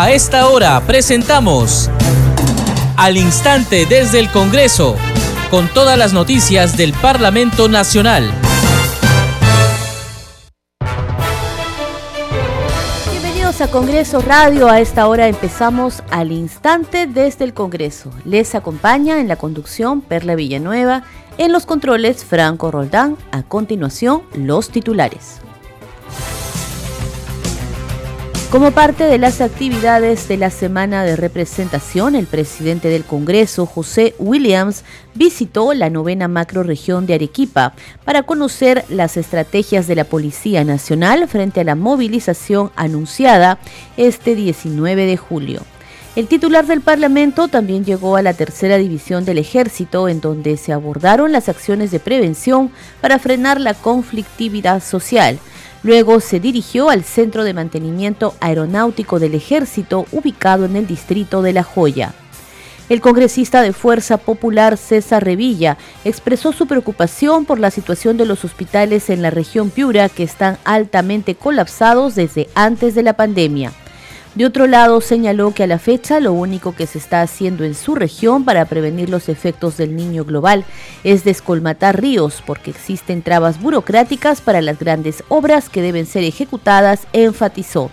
A esta hora presentamos Al Instante desde el Congreso, con todas las noticias del Parlamento Nacional. Bienvenidos a Congreso Radio. A esta hora empezamos al instante desde el Congreso. Les acompaña en la conducción Perla Villanueva, en los controles Franco Roldán. A continuación, los titulares. Como parte de las actividades de la semana de representación, el presidente del Congreso, José Williams, visitó la novena macroregión de Arequipa para conocer las estrategias de la Policía Nacional frente a la movilización anunciada este 19 de julio. El titular del Parlamento también llegó a la tercera división del ejército, en donde se abordaron las acciones de prevención para frenar la conflictividad social Luego se dirigió al Centro de Mantenimiento Aeronáutico del Ejército, ubicado en el distrito de La Joya. El congresista de Fuerza Popular César Revilla expresó su preocupación por la situación de los hospitales en la región Piura que están altamente colapsados desde antes de la pandemia. De otro lado, señaló que a la fecha lo único que se está haciendo en su región para prevenir los efectos del niño global es descolmatar ríos porque existen trabas burocráticas para las grandes obras que deben ser ejecutadas, enfatizó.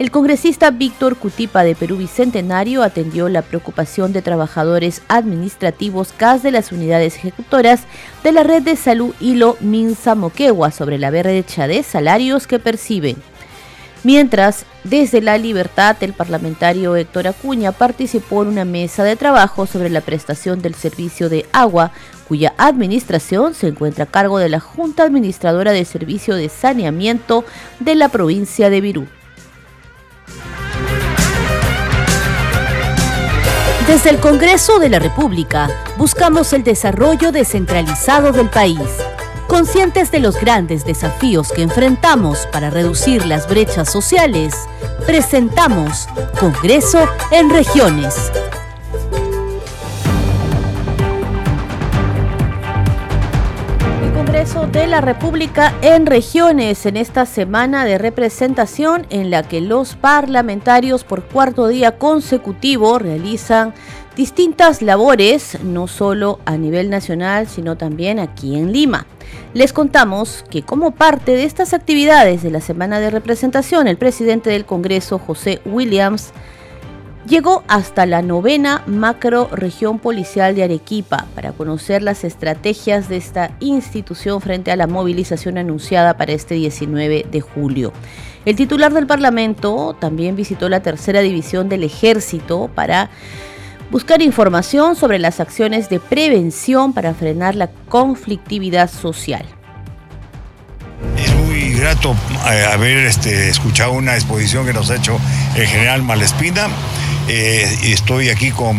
El congresista Víctor Cutipa de Perú Bicentenario atendió la preocupación de trabajadores administrativos CAS de las unidades ejecutoras de la red de salud Hilo Minsa Moquegua sobre la brecha de salarios que perciben. Mientras, desde la libertad, el parlamentario Héctor Acuña participó en una mesa de trabajo sobre la prestación del servicio de agua, cuya administración se encuentra a cargo de la Junta Administradora de Servicio de Saneamiento de la provincia de Virú. Desde el Congreso de la República, buscamos el desarrollo descentralizado del país Conscientes de los grandes desafíos que enfrentamos para reducir las brechas sociales, presentamos Congreso en Regiones. Congreso de la República en Regiones en esta semana de representación en la que los parlamentarios por cuarto día consecutivo realizan distintas labores, no solo a nivel nacional, sino también aquí en Lima. Les contamos que como parte de estas actividades de la semana de representación, el presidente del Congreso, José Williams, llegó hasta la novena macro región policial de Arequipa para conocer las estrategias de esta institución frente a la movilización anunciada para este 19 de julio. El titular del Parlamento también visitó la tercera división del ejército para buscar información sobre las acciones de prevención para frenar la conflictividad social. Muy grato eh, haber este, escuchado una exposición que nos ha hecho el general Malespina. Eh, estoy aquí con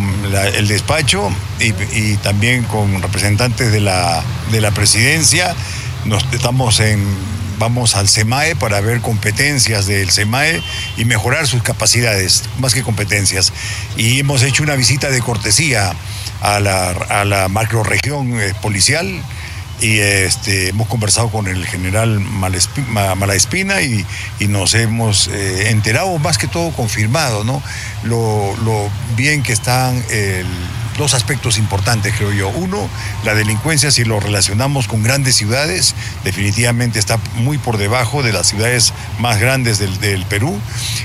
el despacho y, también con representantes de la, de la presidencia. Nos, estamos en vamos al SEMAE para ver competencias del SEMAE y mejorar sus capacidades, más que competencias. Y hemos hecho una visita de cortesía a la, a la macroregión eh, policial y este, hemos conversado con el general Malaespina y, y nos hemos eh, enterado, más que todo confirmado, ¿no? Lo, lo bien que están el dos aspectos importantes, creo yo. Uno, la delincuencia, si lo relacionamos con grandes ciudades, definitivamente está muy por debajo de las ciudades más grandes del, Perú.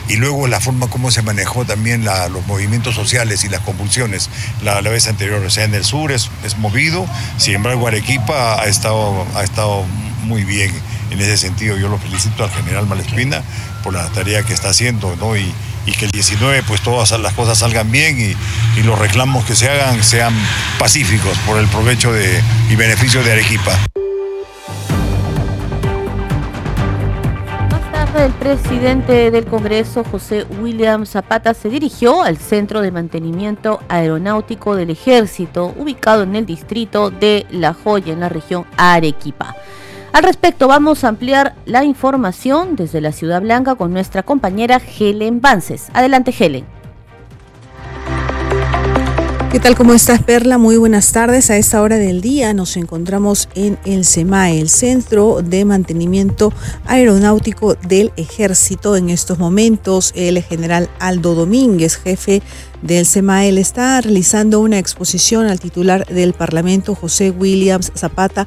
Y luego la forma como se manejó también los movimientos sociales y las convulsiones la, la vez anterior. O sea, en el sur es, es movido, sin embargo Arequipa ha estado, ha estado muy bien en ese sentido. Yo lo felicito al general Malespina por la tarea que está haciendo, ¿no? Y, y que el 19 pues todas las cosas salgan bien y, los reclamos que se hagan sean pacíficos por el provecho de, y beneficio de Arequipa. Más tarde el presidente del Congreso, José William Zapata, se dirigió al Centro de Mantenimiento Aeronáutico del Ejército, ubicado en el distrito de La Joya, en la región Arequipa. Al respecto, vamos a ampliar la información desde la Ciudad Blanca con nuestra compañera Helen Vances. Adelante, Helen. ¿Qué tal? ¿Cómo estás, Perla? Muy buenas tardes. A esta hora del día nos encontramos en el SEMAE, el Centro de Mantenimiento Aeronáutico del Ejército. En estos momentos, el general Aldo Domínguez, jefe del SEMAEL está realizando una exposición al titular del Parlamento, José Williams Zapata,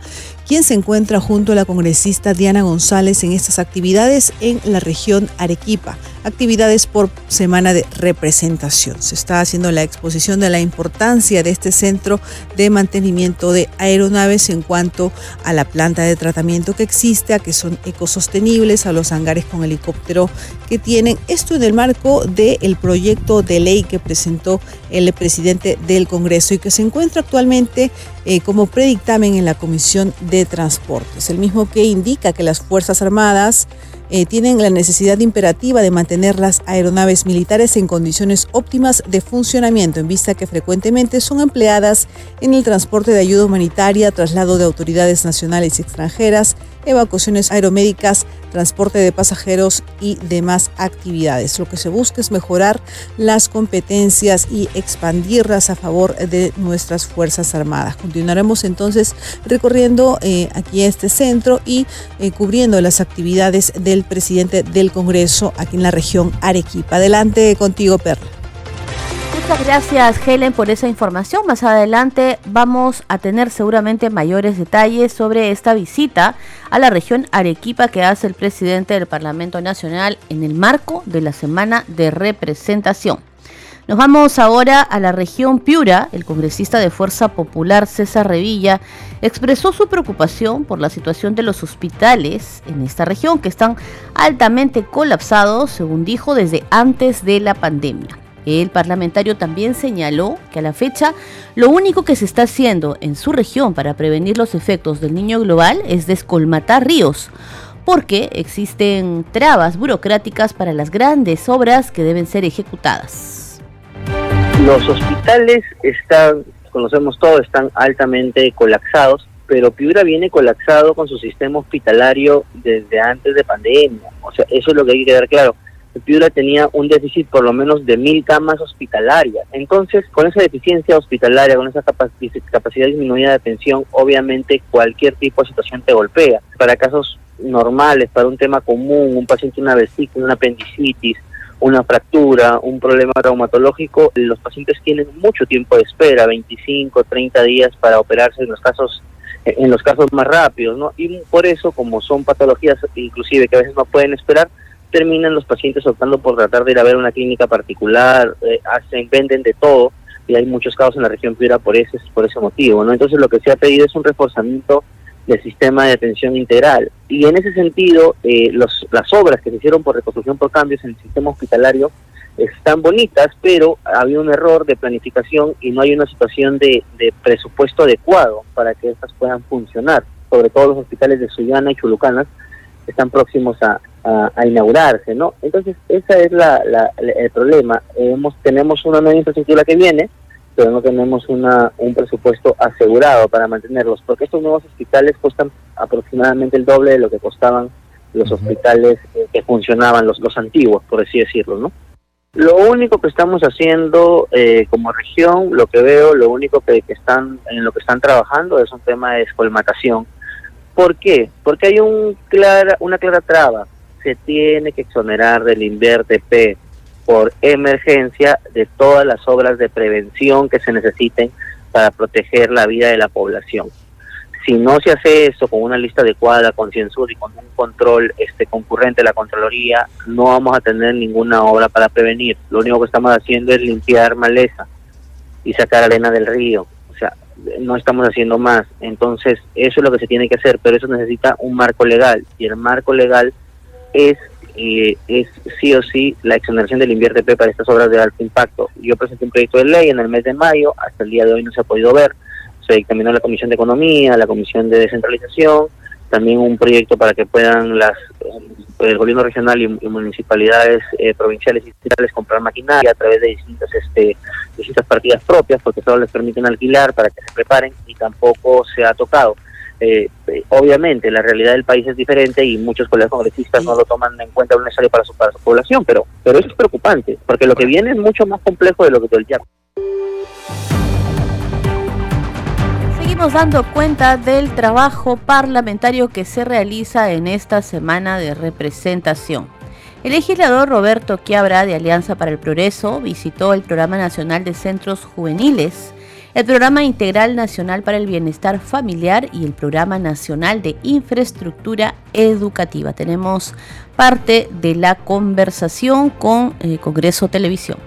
quien se encuentra junto a la congresista Diana González en estas actividades en la región Arequipa, actividades por semana de representación. Se está haciendo la exposición de la importancia de este centro de mantenimiento de aeronaves en cuanto a la planta de tratamiento que existe, a que son ecosostenibles, a los hangares con helicóptero que tienen. Esto en el marco del proyecto de ley que presentó el presidente del Congreso y que se encuentra actualmente eh, como predictamen en la Comisión de Transportes, el mismo que indica que las Fuerzas Armadas eh, tienen la necesidad imperativa de mantener las aeronaves militares en condiciones óptimas de funcionamiento, en vista que frecuentemente son empleadas en el transporte de ayuda humanitaria, traslado de autoridades nacionales y extranjeras, evacuaciones aeromédicas, transporte de pasajeros y demás actividades. Lo que se busca es mejorar las competencias y expandirlas a favor de nuestras Fuerzas Armadas. Continuaremos entonces recorriendo eh, aquí este centro y eh, cubriendo las actividades del presidente del Congreso aquí en la región Arequipa. Adelante contigo, Perla. Muchas gracias Helen por esa información. Más adelante vamos a tener seguramente mayores detalles sobre esta visita a la región Arequipa que hace el presidente del Parlamento Nacional en el marco de la semana de representación. Nos vamos ahora a la región Piura. El congresista de Fuerza Popular César Revilla expresó su preocupación por la situación de los hospitales en esta región que están altamente colapsados, según dijo, desde antes de la pandemia. El parlamentario también señaló que a la fecha lo único que se está haciendo en su región para prevenir los efectos del niño global es descolmatar ríos, porque existen trabas burocráticas para las grandes obras que deben ser ejecutadas. Los hospitales están, conocemos todo, están altamente colapsados, pero Piura viene colapsado con su sistema hospitalario desde antes de pandemia. O sea, eso es lo que hay que quedar claro Piura tenía un déficit por lo menos de mil camas hospitalarias. Entonces, con esa deficiencia hospitalaria, con esa capacidad disminuida de atención, obviamente cualquier tipo de situación te golpea. Para casos normales, para un tema común, un paciente una vesícula, una apendicitis, una fractura, un problema traumatológico, los pacientes tienen mucho tiempo de espera, 25, 30 días para operarse en los casos en los casos más rápidos, ¿no? Y por eso, como son patologías inclusive que a veces no pueden esperar, terminan los pacientes optando por tratar de ir a ver una clínica particular, eh, hacen, venden de todo, y hay muchos casos en la región Piura por ese, por ese motivo, ¿no? Entonces lo que se ha pedido es un reforzamiento del sistema de atención integral. Y en ese sentido, eh, los, las obras que se hicieron por reconstrucción por cambios en el sistema hospitalario están bonitas, pero había un error de planificación y no hay una situación de, de presupuesto adecuado para que estas puedan funcionar, sobre todo los hospitales de Suyana y Chulucanas, están próximos a, a, inaugurarse, ¿no? Entonces, ese es la, el problema. Hemos, tenemos una nueva infraestructura que viene, pero no tenemos una, un presupuesto asegurado para mantenerlos, porque estos nuevos hospitales cuestan aproximadamente el doble de lo que costaban los hospitales eh, que funcionaban, los, los antiguos, por así decirlo, ¿no? Lo único que estamos haciendo eh, como región, lo que veo, lo único que, que, están en lo que están trabajando es un tema de descolmatación. ¿Por qué? Porque hay un clara, una clara traba se tiene que exonerar del INVERTP por emergencia de todas las obras de prevención que se necesiten para proteger la vida de la población. Si no se hace eso con una lista adecuada, concienzuda y con un control este concurrente la Contraloría, no vamos a tener ninguna obra para prevenir. Lo único que estamos haciendo es limpiar maleza y sacar arena del río. O sea, no estamos haciendo más. Entonces, eso es lo que se tiene que hacer, pero eso necesita un marco legal. Y el marco legal es, eh, es sí o sí la exoneración del INVIERTP para estas obras de alto impacto. Yo presenté un proyecto de ley en el mes de mayo, hasta el día de hoy no se ha podido ver, se dictaminó la Comisión de Economía, la Comisión de Descentralización, también un proyecto para que puedan las el gobierno regional y, municipalidades eh, provinciales y estatales comprar maquinaria a través de distintas este distintas partidas propias porque solo les permiten alquilar para que se preparen y tampoco se ha tocado eh, obviamente la realidad del país es diferente y muchos colegas congresistas no lo toman en cuenta lo necesario para su, para su población, pero, pero eso es preocupante, porque lo que viene es mucho más complejo de lo que todo el seguimos dando cuenta del trabajo parlamentario que se realiza en esta semana de representación. El legislador Roberto Quiabra de Alianza para el Progreso visitó el Programa Nacional de Centros Juveniles, el Programa Integral Nacional para el Bienestar Familiar y el Programa Nacional de Infraestructura Educativa. Tenemos parte de la conversación con eh, Congreso Televisión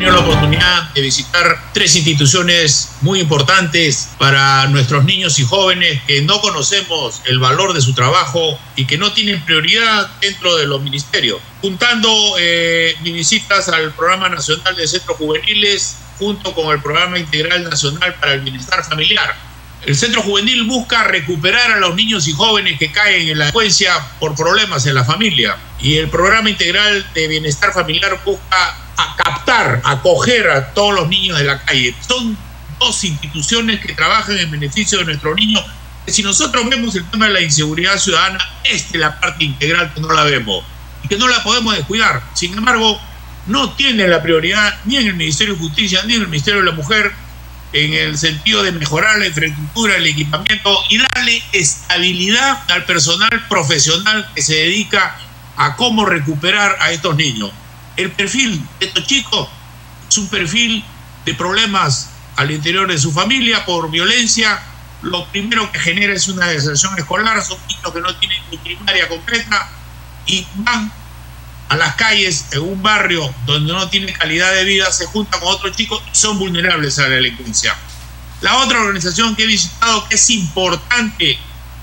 tenido la oportunidad de visitar tres instituciones muy importantes para nuestros niños y jóvenes que no conocemos el valor de su trabajo y que no tienen prioridad dentro de los ministerios. Juntando eh, mis visitas al Programa Nacional de Centros Juveniles junto con el Programa Integral Nacional para el Bienestar Familiar. El Centro Juvenil busca recuperar a los niños y jóvenes que caen en la delincuencia por problemas en la familia. Y el Programa Integral de Bienestar Familiar busca a captar, acoger a todos los niños de la calle. Son dos instituciones que trabajan en beneficio de nuestros niños. Si nosotros vemos el tema de la inseguridad ciudadana, esta es la parte integral que no la vemos y que no la podemos descuidar. Sin embargo, no tiene la prioridad ni en el Ministerio de Justicia ni en el Ministerio de la Mujer en el sentido de mejorar la infraestructura, el equipamiento y darle estabilidad al personal profesional que se dedica a cómo recuperar a estos niños. El perfil de estos chicos es un perfil de problemas al interior de su familia por violencia. Lo primero que genera es una deserción escolar, son niños que no tienen ni primaria completa y van a las calles en un barrio donde no tiene calidad de vida, se juntan con otros chicos y son vulnerables a la delincuencia. La otra organización que he visitado que es importante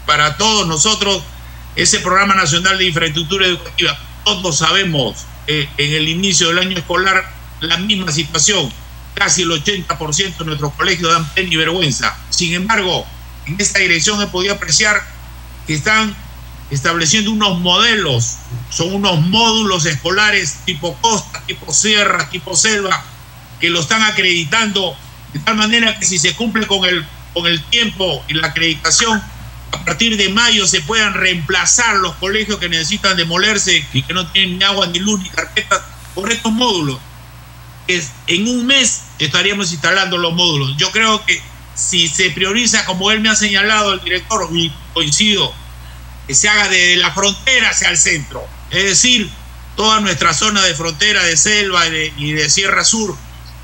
para todos nosotros es el Programa Nacional de Infraestructura Educativa. Todos sabemos en el inicio del año escolar la misma situación. Casi el 80% de nuestros colegios dan pena y vergüenza. Sin embargo, en esta dirección he podido apreciar que están estableciendo unos modelos, son unos módulos escolares tipo costa, tipo sierra, tipo selva, que lo están acreditando de tal manera que si se cumple con el, con el tiempo y la acreditación, a partir de mayo se puedan reemplazar los colegios que necesitan demolerse y que no tienen ni agua, ni luz, ni carpetas por estos módulos. Es, en un mes estaríamos instalando los módulos. Yo creo que si se prioriza, como él me ha señalado el director, y coincido, que se haga de la frontera hacia el centro. Es decir, toda nuestra zona de frontera de selva y de, y de Sierra Sur,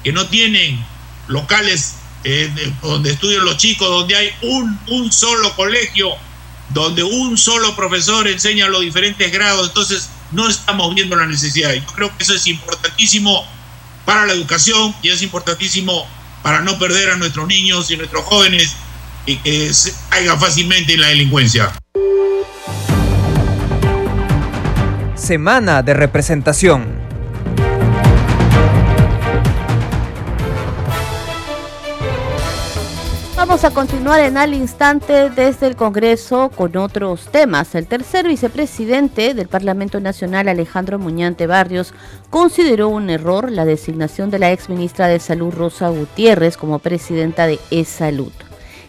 que no tienen locales eh, donde estudian los chicos, donde hay un, un solo colegio, donde un solo profesor enseña los diferentes grados, entonces no estamos viendo la necesidad. Yo creo que eso es importantísimo para la educación y es importantísimo para no perder a nuestros niños y nuestros jóvenes y que se caigan fácilmente en la delincuencia. Semana de representación. Vamos a continuar en al instante desde el Congreso con otros temas. El tercer vicepresidente del Parlamento Nacional, Alejandro Muñante Barrios, consideró un error la designación de la exministra de Salud, Rosa Gutiérrez, como presidenta de E-Salud.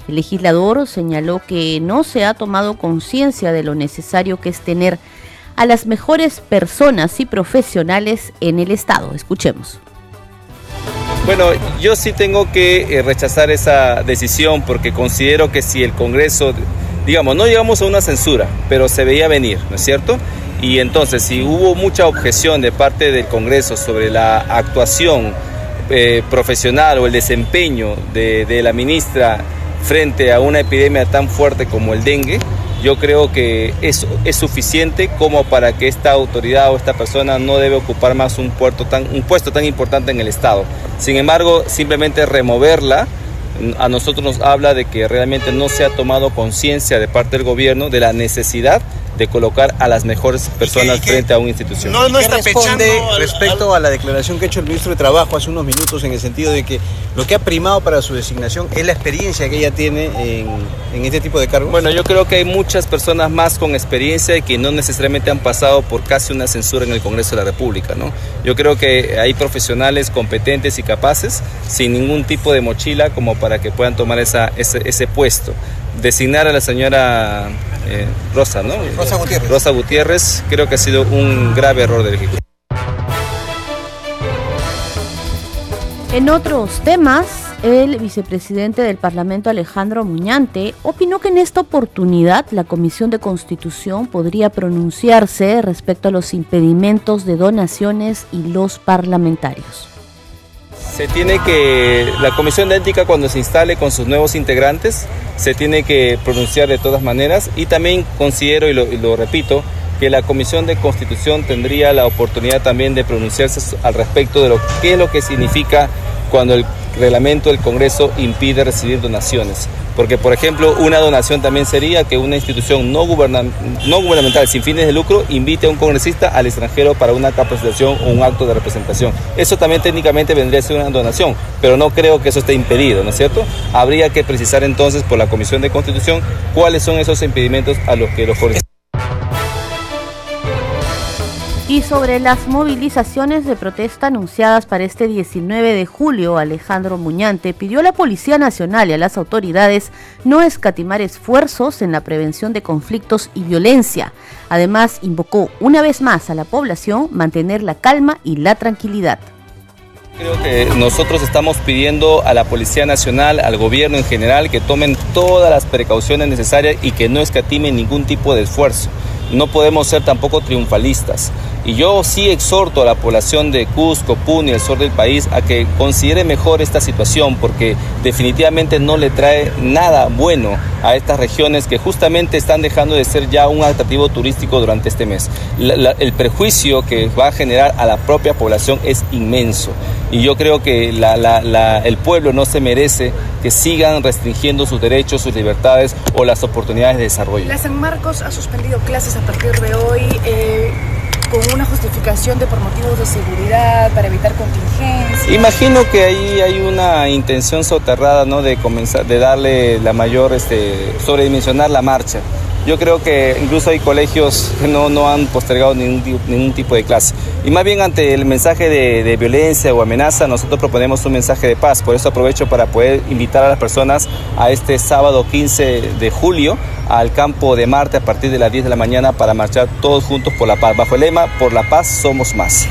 El legislador señaló que no se ha tomado conciencia de lo necesario que es tener a las mejores personas y profesionales en el Estado. Escuchemos. Bueno, yo sí tengo que eh, rechazar esa decisión porque considero que si el Congreso, digamos, no llegamos a una censura, pero se veía venir, ¿no es cierto? Y entonces, si hubo mucha objeción de parte del Congreso sobre la actuación eh, profesional o el desempeño de, de la ministra frente a una epidemia tan fuerte como el dengue, yo creo que eso es suficiente como para que esta autoridad o esta persona no debe ocupar más un, puerto tan, un puesto tan importante en el Estado. Sin embargo, simplemente removerla a nosotros nos habla de que realmente no se ha tomado conciencia de parte del gobierno de la necesidad de colocar a las mejores personas frente a una institución. No, no está responde respecto a la declaración que ha hecho el ministro de Trabajo hace unos minutos en el sentido de que lo que ha primado para su designación es la experiencia que ella tiene en, en este tipo de cargos? Bueno, yo creo que hay muchas personas más con experiencia que no necesariamente han pasado por casi una censura en el Congreso de la República, ¿no? Yo creo que hay profesionales competentes y capaces sin ningún tipo de mochila como para que puedan tomar esa, ese, ese puesto designar a la señora eh, Rosa, ¿no? Rosa Gutiérrez. Rosa Gutiérrez, creo que ha sido un grave error del Ejecutivo. En otros temas, el vicepresidente del Parlamento Alejandro Muñante opinó que en esta oportunidad la Comisión de Constitución podría pronunciarse respecto a los impedimentos de donaciones y los parlamentarios. Se tiene que, la Comisión de Ética cuando se instale con sus nuevos integrantes, se tiene que pronunciar de todas maneras y también considero, y lo, y lo repito, que la Comisión de Constitución tendría la oportunidad también de pronunciarse al respecto de lo que es lo que significa cuando el reglamento del Congreso impide recibir donaciones. Porque, por ejemplo, una donación también sería que una institución no, gubernamental sin fines de lucro invite a un congresista al extranjero para una capacitación o un acto de representación. Eso también técnicamente vendría a ser una donación, pero no creo que eso esté impedido, ¿no es cierto? Habría que precisar entonces por la Comisión de Constitución cuáles son esos impedimentos a los que los congresistas y sobre las movilizaciones de protesta anunciadas para este 19 de julio, Alejandro Muñante pidió a la Policía Nacional y a las autoridades no escatimar esfuerzos en la prevención de conflictos y violencia. Además, invocó una vez más a la población mantener la calma y la tranquilidad. Creo que nosotros estamos pidiendo a la Policía Nacional, al gobierno en general, que tomen todas las precauciones necesarias y que no escatimen ningún tipo de esfuerzo. No podemos ser tampoco triunfalistas. Y yo sí exhorto a la población de Cusco, Puno y el sur del país a que considere mejor esta situación porque definitivamente no le trae nada bueno a estas regiones que justamente están dejando de ser ya un atractivo turístico durante este mes. el prejuicio que va a generar a la propia población es inmenso y yo creo que el pueblo no se merece que sigan restringiendo sus derechos, sus libertades o las oportunidades de desarrollo. La San Marcos ha suspendido clases a partir de hoy. Eh, con una justificación de por motivos de seguridad, para evitar contingencias. Imagino que ahí hay una intención soterrada, ¿no? De comenzar, de darle la mayor, este, sobredimensionar la marcha. Yo creo que incluso hay colegios que no, no han postergado ningún, ningún tipo de clase. Y más bien ante el mensaje de, de, violencia o amenaza, nosotros proponemos un mensaje de paz. Por eso aprovecho para poder invitar a las personas a este sábado 15 de julio al campo de Marte a partir de las 10 de la mañana para marchar todos juntos por la paz. Bajo el lema, por la paz somos más.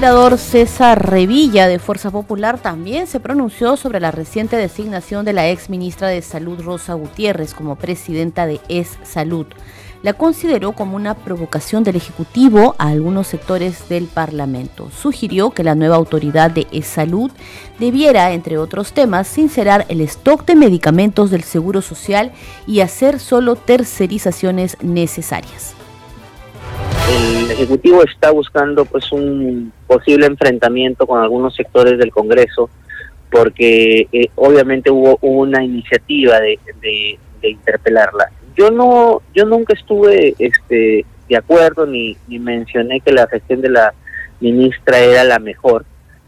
Legislador César Revilla de Fuerza Popular también se pronunció sobre la reciente designación de la ex ministra de Salud Rosa Gutiérrez como presidenta de ES Salud. La consideró como una provocación del Ejecutivo a algunos sectores del Parlamento. Sugirió que la nueva autoridad de ES Salud debiera, entre otros temas, sincerar el stock de medicamentos del Seguro Social y hacer solo tercerizaciones necesarias el Ejecutivo está buscando pues un posible enfrentamiento con algunos sectores del Congreso porque eh, obviamente hubo, una iniciativa de, interpelarla. Yo no, yo nunca estuve este, de acuerdo ni, ni mencioné que la gestión de la ministra era la mejor,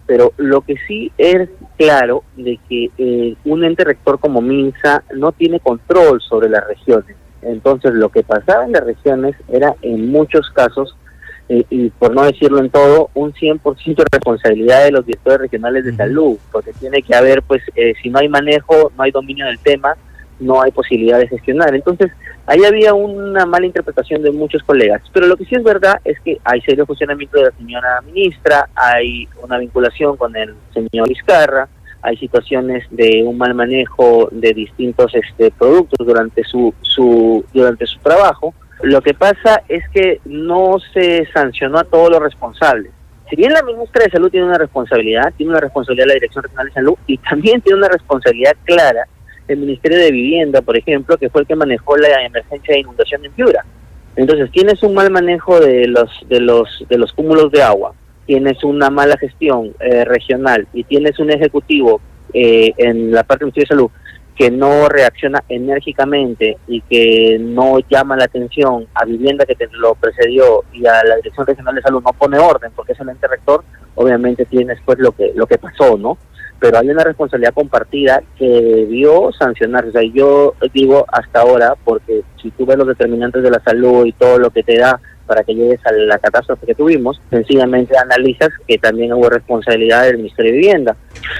pero lo que sí es claro de que eh, un ente rector como MINSA no tiene control sobre las regiones entonces, lo que pasaba en las regiones era, en muchos casos, eh, y por no decirlo en todo, un 100% de responsabilidad de los directores regionales de salud, porque tiene que haber, pues, eh, si no hay manejo, no hay dominio del tema, no hay posibilidad de gestionar. Entonces, ahí había una mala interpretación de muchos colegas. Pero lo que sí es verdad es que hay serio funcionamiento de la señora ministra, hay una vinculación con el señor Vizcarra, hay situaciones de un mal manejo de distintos este, productos durante su, su, durante su trabajo. Lo que pasa es que no se sancionó a todos los responsables. Si bien la ministra de Salud tiene una responsabilidad, tiene una responsabilidad la Dirección Regional de Salud y también tiene una responsabilidad clara el Ministerio de Vivienda, por ejemplo, que fue el que manejó la emergencia de inundación en Piura. Entonces, tienes un mal manejo de los de los de los cúmulos de agua, tienes una mala gestión eh, regional y tienes un ejecutivo eh, en la parte del Ministerio de Salud que no reacciona enérgicamente y que no llama la atención a vivienda que te lo precedió y a la Dirección Regional de Salud no pone orden porque es el ente rector, obviamente tienes pues lo que lo que pasó, ¿no? Pero hay una responsabilidad compartida que debió sancionarse. O sea, yo digo hasta ahora, porque si tú ves los determinantes de la salud y todo lo que te da para que llegues a la catástrofe que tuvimos, sencillamente analizas que también hubo responsabilidad del Ministerio de Vivienda.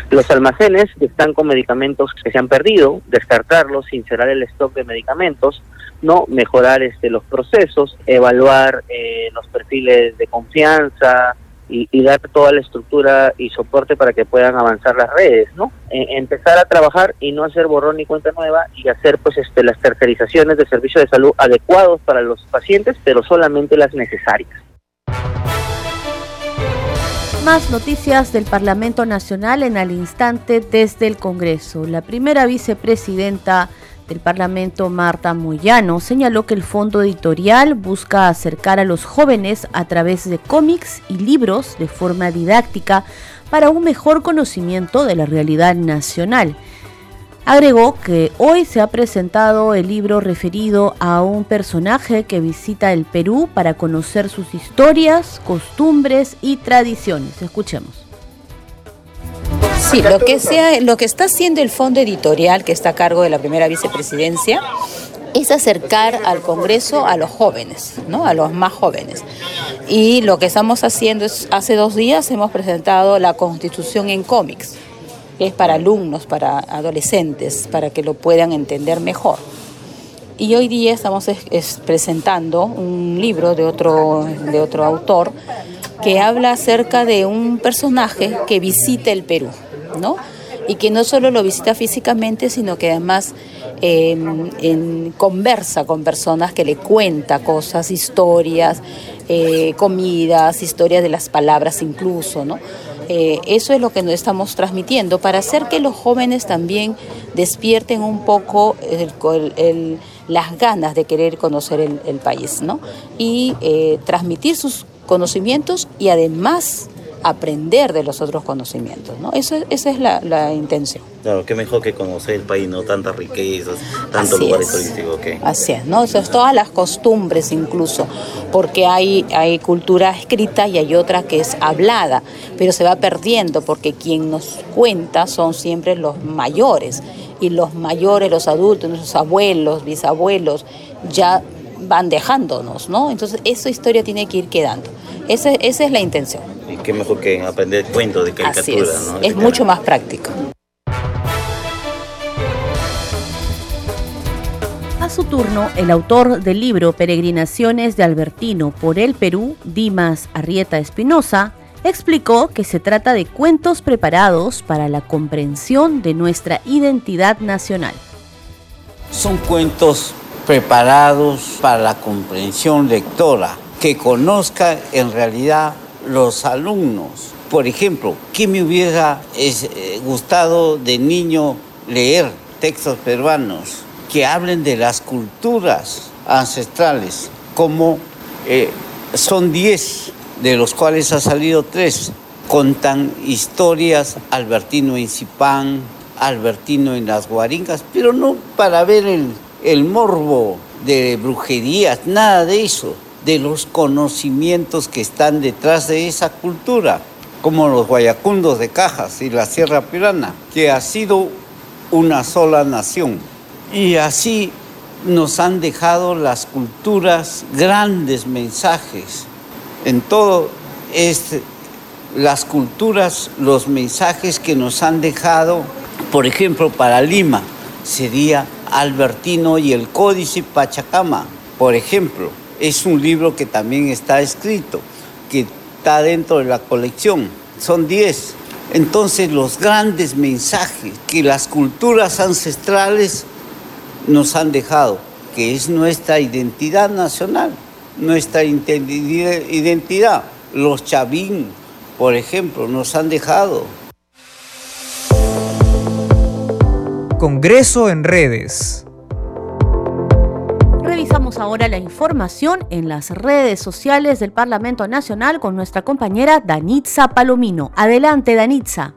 Los almacenes que están con medicamentos que se han perdido, descartarlos, sincerar el stock de medicamentos, no mejorar este los procesos, evaluar eh, los perfiles de confianza, y, dar toda la estructura y soporte para que puedan avanzar las redes, ¿no? E, empezar a trabajar y no hacer borrón ni cuenta nueva y hacer pues este las tercerizaciones de servicios de salud adecuados para los pacientes, pero solamente las necesarias. Más noticias del Parlamento Nacional en al instante desde el Congreso. La primera vicepresidenta del Parlamento, Marta Moyano, señaló que el fondo editorial busca acercar a los jóvenes a través de cómics y libros de forma didáctica para un mejor conocimiento de la realidad nacional. Agregó que hoy se ha presentado el libro referido a un personaje que visita el Perú para conocer sus historias, costumbres y tradiciones. Escuchemos. Sí, lo que, sea, lo que está haciendo el fondo editorial que está a cargo de la primera vicepresidencia es acercar al Congreso a los jóvenes, ¿no? a los más jóvenes. Y lo que estamos haciendo es, hace dos días hemos presentado la Constitución en cómics es para alumnos, para adolescentes, para que lo puedan entender mejor. Y hoy día estamos presentando un libro de otro, de otro autor que habla acerca de un personaje que visita el Perú, ¿no? Y que no solo lo visita físicamente, sino que además em, conversa con personas que le cuenta cosas, historias, eh, comidas, historias de las palabras incluso, ¿no? Eh, eso es lo que nos estamos transmitiendo para hacer que los jóvenes también despierten un poco las ganas de querer conocer el, país, ¿no? Y eh, transmitir sus conocimientos y además aprender de los otros conocimientos, ¿no? Eso, esa es la, intención. Claro, qué mejor que conocer el país, ¿no? Tantas riquezas, tantos lugares turísticos. Así es, ¿no? Eso todas las costumbres incluso, porque hay, hay cultura escrita y hay otra que es hablada, pero se va perdiendo porque quien nos cuenta son siempre los mayores, y los mayores, los adultos, nuestros abuelos, bisabuelos, ya van dejándonos, ¿no? Entonces esa historia tiene que ir quedando. Esa, esa es la intención. Y qué mejor que aprender cuentos de caricatura, es. ¿no? Es mucho más práctico. A su turno, el autor del libro Peregrinaciones de Albertino por el Perú, Dimas Arrieta Espinosa, explicó que se trata de cuentos preparados para la comprensión de nuestra identidad nacional. Son cuentos preparados para la comprensión lectora, que conozca en realidad los alumnos. Por ejemplo, ¿qué me hubiera eh, gustado de niño leer textos peruanos que hablen de las culturas ancestrales, como eh, son 10, de los cuales ha salido tres, contan historias Albertino en Zipán, Albertino en las Guaringas, pero no para ver el, el morbo de brujerías, nada de eso, de los conocimientos que están detrás de esa cultura, como los guayacundos de Cajas y la Sierra Pirana, que ha sido una sola nación. Y así nos han dejado las culturas grandes mensajes. En todo es las culturas, los mensajes que nos han dejado, por ejemplo, para Lima, sería Albertino y el Códice Pachacama, por ejemplo es un libro que también está escrito, que está dentro de la colección. Son 10. Entonces los grandes mensajes que las culturas ancestrales nos han dejado, que es nuestra identidad nacional, nuestra identidad. Los chavín, por ejemplo, nos han dejado. Congreso en redes. Revisamos ahora la información en las redes sociales del Parlamento Nacional con nuestra compañera Danitza Palomino. Adelante, Danitza.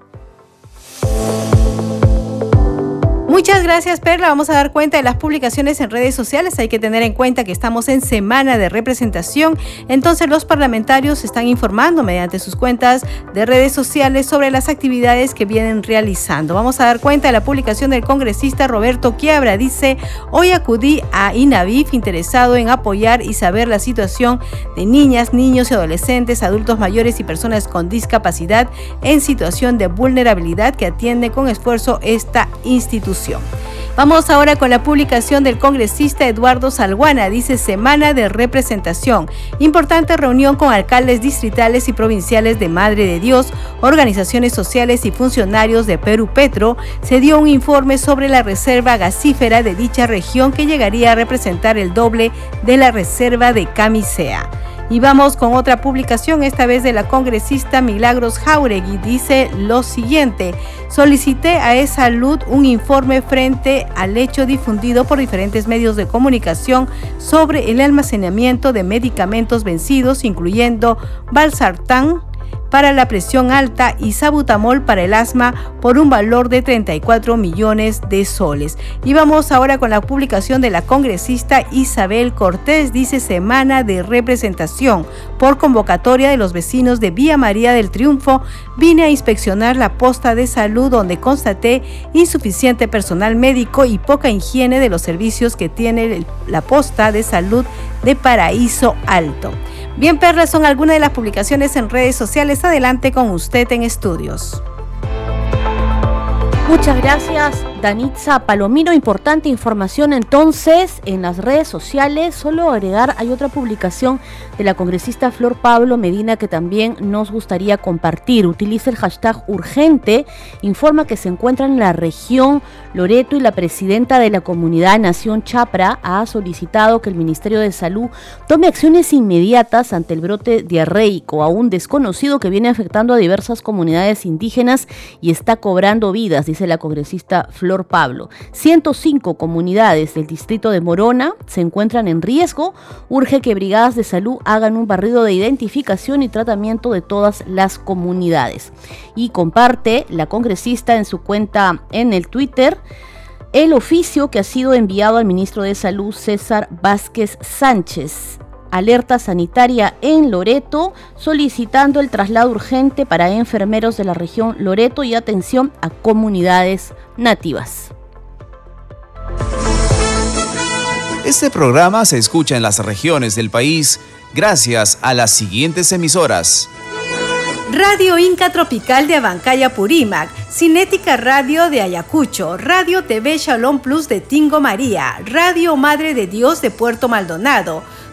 Muchas gracias, Perla. Vamos a dar cuenta de las publicaciones en redes sociales. Hay que tener en cuenta que estamos en semana de representación. Entonces, los parlamentarios están informando mediante sus cuentas de redes sociales sobre las actividades que vienen realizando. Vamos a dar cuenta de la publicación del congresista Roberto Quiabra. Dice: Hoy acudí a INAVIF interesado en apoyar y saber la situación de niñas, niños y adolescentes, adultos mayores y personas con discapacidad en situación de vulnerabilidad que atiende con esfuerzo esta institución Vamos ahora con la publicación del congresista Eduardo Salguana. Dice Semana de Representación. Importante reunión con alcaldes distritales y provinciales de Madre de Dios, organizaciones sociales y funcionarios de Perú Petro. Se dio un informe sobre la reserva gasífera de dicha región que llegaría a representar el doble de la reserva de Camisea. Y vamos con otra publicación, esta vez de la congresista Milagros Jauregui. Dice lo siguiente, solicité a E-Salud un informe frente al hecho difundido por diferentes medios de comunicación sobre el almacenamiento de medicamentos vencidos, incluyendo Balsartán, para la presión alta y sabutamol para el asma por un valor de 34 millones de soles. Y vamos ahora con la publicación de la congresista Isabel Cortés, dice Semana de Representación. Por convocatoria de los vecinos de Vía María del Triunfo, vine a inspeccionar la posta de salud donde constaté insuficiente personal médico y poca higiene de los servicios que tiene la posta de salud de Paraíso Alto. Bien, Perla, son algunas de las publicaciones en redes sociales. Adelante con usted en estudios. Muchas gracias, Danitza Palomino. Importante información entonces en las redes sociales. Solo agregar, hay otra publicación de la congresista Flor Pablo Medina que también nos gustaría compartir. Utiliza el hashtag urgente. Informa que se encuentra en la región Loreto y la presidenta de la comunidad Nación Chapra ha solicitado que el Ministerio de Salud tome acciones inmediatas ante el brote diarreico, aún desconocido que viene afectando a diversas comunidades indígenas y está cobrando vidas dice la congresista Flor Pablo. 105 comunidades del distrito de Morona se encuentran en riesgo. Urge que brigadas de salud hagan un barrido de identificación y tratamiento de todas las comunidades. Y comparte la congresista en su cuenta en el Twitter el oficio que ha sido enviado al ministro de Salud César Vázquez Sánchez alerta sanitaria en Loreto, solicitando el traslado urgente para enfermeros de la región Loreto y atención a comunidades nativas. Este programa se escucha en las regiones del país gracias a las siguientes emisoras. Radio Inca Tropical de Abancaya Purímac, Cinética Radio de Ayacucho, Radio TV Shalom Plus de Tingo María, Radio Madre de Dios de Puerto Maldonado,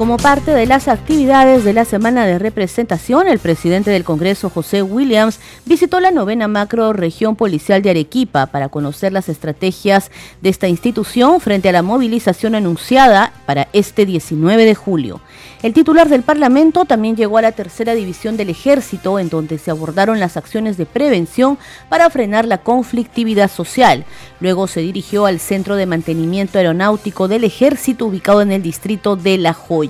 Como parte de las actividades de la semana de representación, el presidente del Congreso, José Williams, visitó la novena macro región policial de Arequipa para conocer las estrategias de esta institución frente a la movilización anunciada para este 19 de julio. El titular del Parlamento también llegó a la tercera división del ejército, en donde se abordaron las acciones de prevención para frenar la conflictividad social. Luego se dirigió al Centro de Mantenimiento Aeronáutico del Ejército, ubicado en el distrito de La Joya.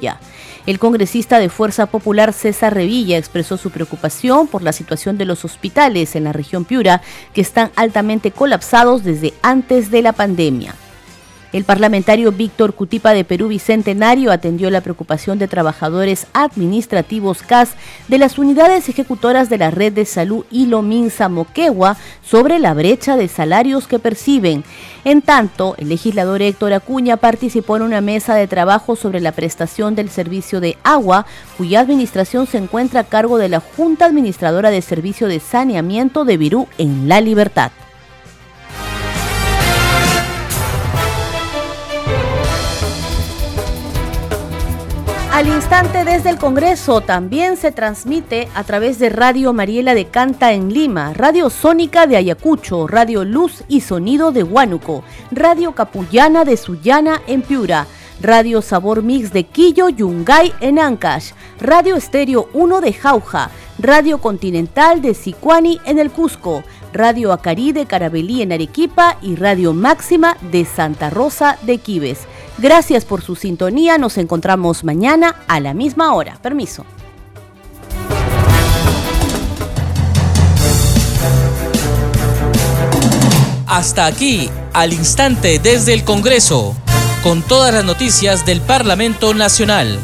El congresista de Fuerza Popular César Revilla expresó su preocupación por la situación de los hospitales en la región Piura, que están altamente colapsados desde antes de la pandemia. El parlamentario Víctor Cutipa de Perú Bicentenario atendió la preocupación de trabajadores administrativos CAS de las unidades ejecutoras de la red de salud Ilominsa Moquegua sobre la brecha de salarios que perciben. En tanto, el legislador Héctor Acuña participó en una mesa de trabajo sobre la prestación del servicio de agua, cuya administración se encuentra a cargo de la Junta Administradora de Servicio de Saneamiento de Virú en La Libertad. Al instante desde el Congreso también se transmite a través de Radio Mariela de Canta en Lima, Radio Sónica de Ayacucho, Radio Luz y Sonido de Huánuco, Radio Capullana de Sullana en Piura, Radio Sabor Mix de Quillo Yungay en Ancash, Radio Estéreo 1 de Jauja, Radio Continental de Sicuani en el Cusco, Radio Acari de Carabelí en Arequipa y Radio Máxima de Santa Rosa de Quibes. Gracias por su sintonía. Nos encontramos mañana a la misma hora. Permiso. Hasta aquí, al instante desde el Congreso, con todas las noticias del Parlamento Nacional.